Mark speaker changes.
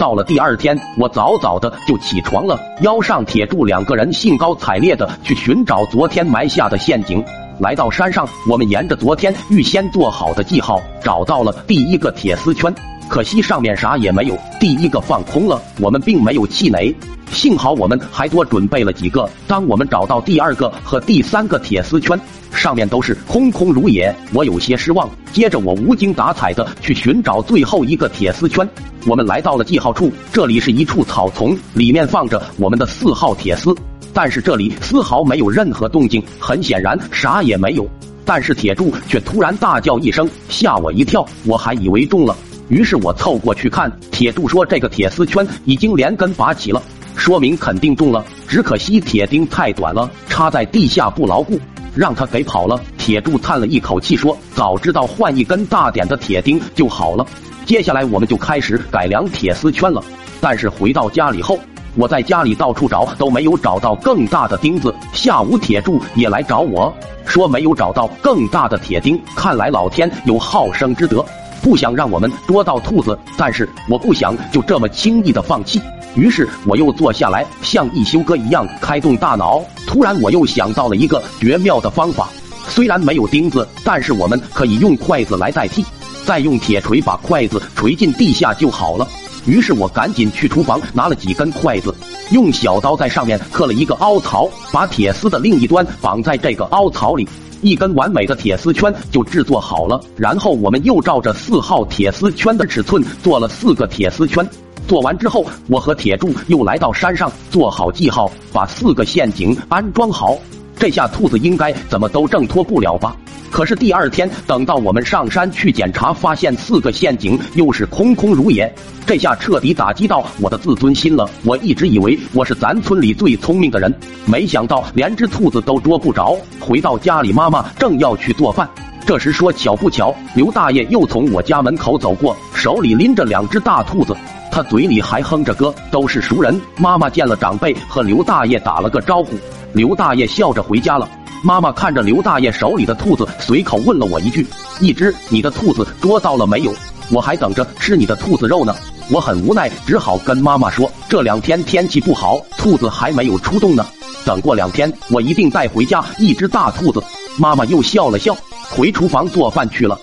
Speaker 1: 到了第二天，我早早的就起床了，腰上铁柱两个人兴高采烈的去寻找昨天埋下的陷阱。来到山上，我们沿着昨天预先做好的记号，找到了第一个铁丝圈。可惜上面啥也没有，第一个放空了。我们并没有气馁，幸好我们还多准备了几个。当我们找到第二个和第三个铁丝圈，上面都是空空如也，我有些失望。接着我无精打采的去寻找最后一个铁丝圈。我们来到了记号处，这里是一处草丛，里面放着我们的四号铁丝，但是这里丝毫没有任何动静，很显然啥也没有。但是铁柱却突然大叫一声，吓我一跳，我还以为中了。于是我凑过去看，铁柱说：“这个铁丝圈已经连根拔起了，说明肯定中了。只可惜铁钉太短了，插在地下不牢固，让他给跑了。”铁柱叹了一口气说：“早知道换一根大点的铁钉就好了。”接下来我们就开始改良铁丝圈了。但是回到家里后，我在家里到处找都没有找到更大的钉子。下午铁柱也来找我说没有找到更大的铁钉，看来老天有好生之德。不想让我们捉到兔子，但是我不想就这么轻易的放弃。于是我又坐下来，像一休哥一样开动大脑。突然，我又想到了一个绝妙的方法。虽然没有钉子，但是我们可以用筷子来代替，再用铁锤把筷子锤进地下就好了。于是我赶紧去厨房拿了几根筷子，用小刀在上面刻了一个凹槽，把铁丝的另一端绑在这个凹槽里。一根完美的铁丝圈就制作好了，然后我们又照着四号铁丝圈的尺寸做了四个铁丝圈。做完之后，我和铁柱又来到山上做好记号，把四个陷阱安装好。这下兔子应该怎么都挣脱不了吧？可是第二天，等到我们上山去检查，发现四个陷阱又是空空如也，这下彻底打击到我的自尊心了。我一直以为我是咱村里最聪明的人，没想到连只兔子都捉不着。回到家里，妈妈正要去做饭，这时说巧不巧，刘大爷又从我家门口走过，手里拎着两只大兔子，他嘴里还哼着歌，都是熟人。妈妈见了长辈，和刘大爷打了个招呼，刘大爷笑着回家了。妈妈看着刘大爷手里的兔子，随口问了我一句：“一只你的兔子捉到了没有？我还等着吃你的兔子肉呢。”我很无奈，只好跟妈妈说：“这两天天气不好，兔子还没有出动呢。等过两天，我一定带回家一只大兔子。”妈妈又笑了笑，回厨房做饭去了。